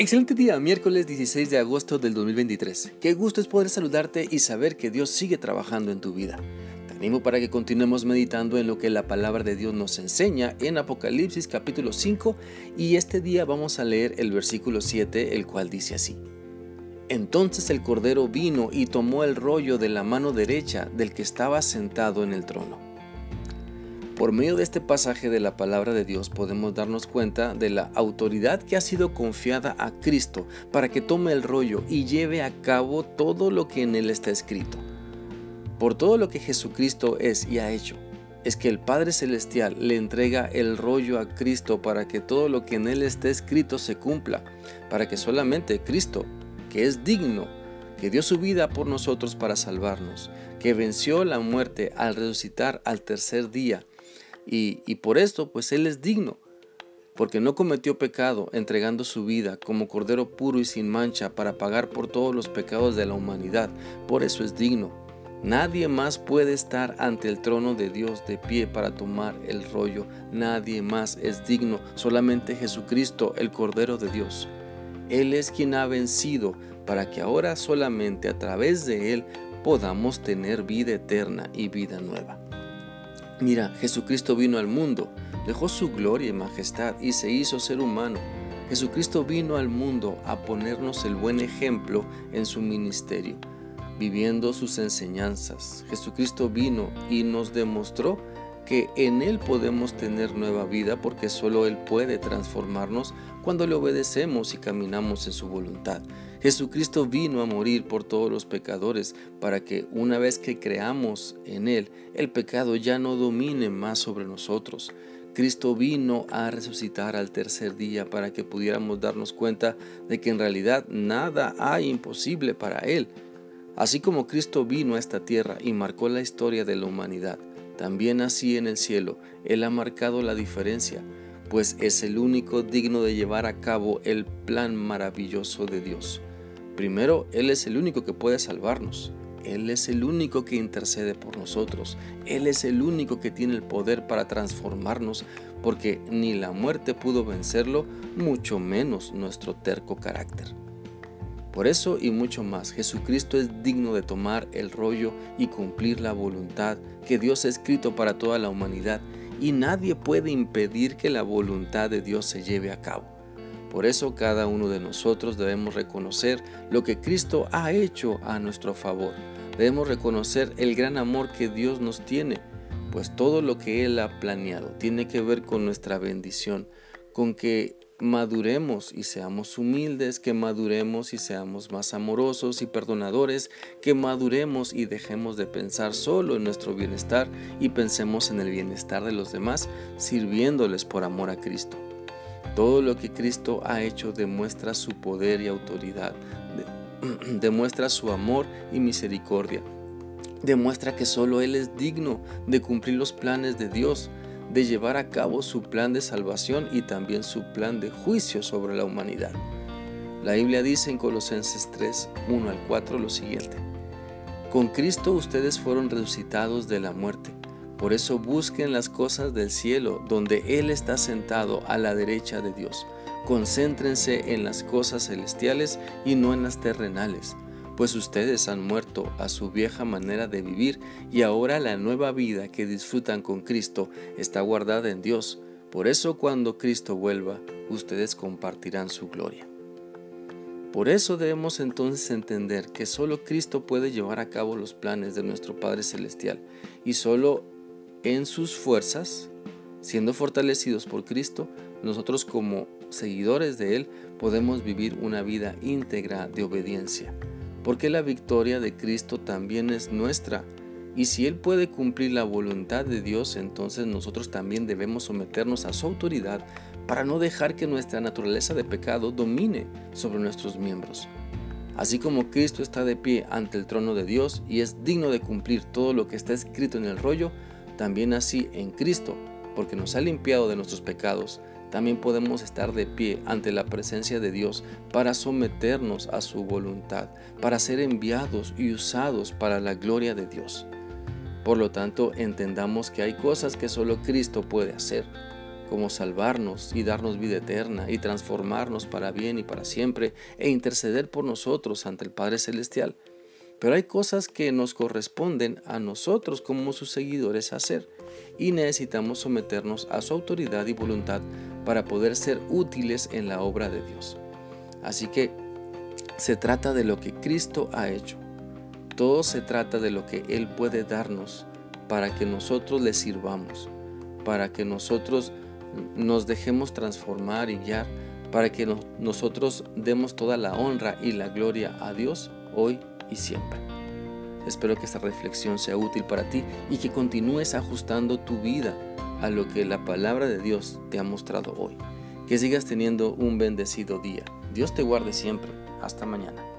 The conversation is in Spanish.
Excelente día, miércoles 16 de agosto del 2023. Qué gusto es poder saludarte y saber que Dios sigue trabajando en tu vida. Te animo para que continuemos meditando en lo que la palabra de Dios nos enseña en Apocalipsis capítulo 5 y este día vamos a leer el versículo 7, el cual dice así. Entonces el Cordero vino y tomó el rollo de la mano derecha del que estaba sentado en el trono por medio de este pasaje de la palabra de Dios podemos darnos cuenta de la autoridad que ha sido confiada a Cristo para que tome el rollo y lleve a cabo todo lo que en él está escrito. Por todo lo que Jesucristo es y ha hecho, es que el Padre Celestial le entrega el rollo a Cristo para que todo lo que en él está escrito se cumpla, para que solamente Cristo, que es digno, que dio su vida por nosotros para salvarnos, que venció la muerte al resucitar al tercer día, y, por esto, pues Él es digno, porque no cometió pecado entregando su vida como cordero puro y sin mancha para pagar por todos los pecados de la humanidad. Por eso es digno. Nadie más puede estar ante el trono de Dios de pie para tomar el rollo. Nadie más es digno, solamente Jesucristo, el Cordero de Dios. Él es quien ha vencido para que ahora solamente a través de Él podamos tener vida eterna y vida nueva. Mira, Jesucristo vino al mundo, dejó su gloria y majestad y se hizo ser humano. Jesucristo vino al mundo a ponernos el buen ejemplo en su ministerio, viviendo sus enseñanzas. Jesucristo vino y nos demostró que en Él podemos tener nueva vida porque solo Él puede transformarnos cuando le obedecemos y caminamos en su voluntad. Jesucristo vino a morir por todos los pecadores para que una vez que creamos en Él, el pecado ya no domine más sobre nosotros. Cristo vino a resucitar al tercer día para que pudiéramos darnos cuenta de que en realidad nada hay imposible para Él. Así como Cristo vino a esta tierra y marcó la historia de la humanidad, también así en el cielo, Él ha marcado la diferencia, pues es el único digno de llevar a cabo el plan maravilloso de Dios. Primero, Él es el único que puede salvarnos. Él es el único que intercede por nosotros. Él es el único que tiene el poder para transformarnos, porque ni la muerte pudo vencerlo, mucho menos nuestro terco carácter. Por eso y mucho más, Jesucristo es digno de tomar el rollo y cumplir la voluntad que Dios ha escrito para toda la humanidad y nadie puede impedir que la voluntad de Dios se lleve a cabo. Por eso cada uno de nosotros debemos reconocer lo que Cristo ha hecho a nuestro favor. Debemos reconocer el gran amor que Dios nos tiene, pues todo lo que Él ha planeado tiene que ver con nuestra bendición, con que maduremos y seamos humildes, que maduremos y seamos más amorosos y perdonadores, que maduremos y dejemos de pensar solo en nuestro bienestar y pensemos en el bienestar de los demás, sirviéndoles por amor a Cristo. Todo lo que Cristo ha hecho demuestra su poder y autoridad, demuestra su amor y misericordia, demuestra que solo Él es digno de cumplir los planes de Dios de llevar a cabo su plan de salvación y también su plan de juicio sobre la humanidad. La Biblia dice en Colosenses 3, 1 al 4 lo siguiente. Con Cristo ustedes fueron resucitados de la muerte. Por eso busquen las cosas del cielo, donde Él está sentado a la derecha de Dios. Concéntrense en las cosas celestiales y no en las terrenales pues ustedes han muerto a su vieja manera de vivir y ahora la nueva vida que disfrutan con Cristo está guardada en Dios. Por eso cuando Cristo vuelva, ustedes compartirán su gloria. Por eso debemos entonces entender que solo Cristo puede llevar a cabo los planes de nuestro Padre Celestial y solo en sus fuerzas, siendo fortalecidos por Cristo, nosotros como seguidores de Él podemos vivir una vida íntegra de obediencia porque la victoria de Cristo también es nuestra. Y si Él puede cumplir la voluntad de Dios, entonces nosotros también debemos someternos a su autoridad para no dejar que nuestra naturaleza de pecado domine sobre nuestros miembros. Así como Cristo está de pie ante el trono de Dios y es digno de cumplir todo lo que está escrito en el rollo, también así en Cristo, porque nos ha limpiado de nuestros pecados, también podemos estar de pie ante la presencia de Dios para someternos a su voluntad, para ser enviados y usados para la gloria de Dios. Por lo tanto, entendamos que hay cosas que solo Cristo puede hacer, como salvarnos y darnos vida eterna y transformarnos para bien y para siempre e interceder por nosotros ante el Padre Celestial. Pero hay cosas que nos corresponden a nosotros como sus seguidores hacer y necesitamos someternos a su autoridad y voluntad para poder ser útiles en la obra de Dios. Así que se trata de lo que Cristo ha hecho. Todo se trata de lo que Él puede darnos para que nosotros le sirvamos, para que nosotros nos dejemos transformar y guiar, para que nosotros demos toda la honra y la gloria a Dios hoy y siempre. Espero que esta reflexión sea útil para ti y que continúes ajustando tu vida a lo que la palabra de Dios te ha mostrado hoy. Que sigas teniendo un bendecido día. Dios te guarde siempre. Hasta mañana.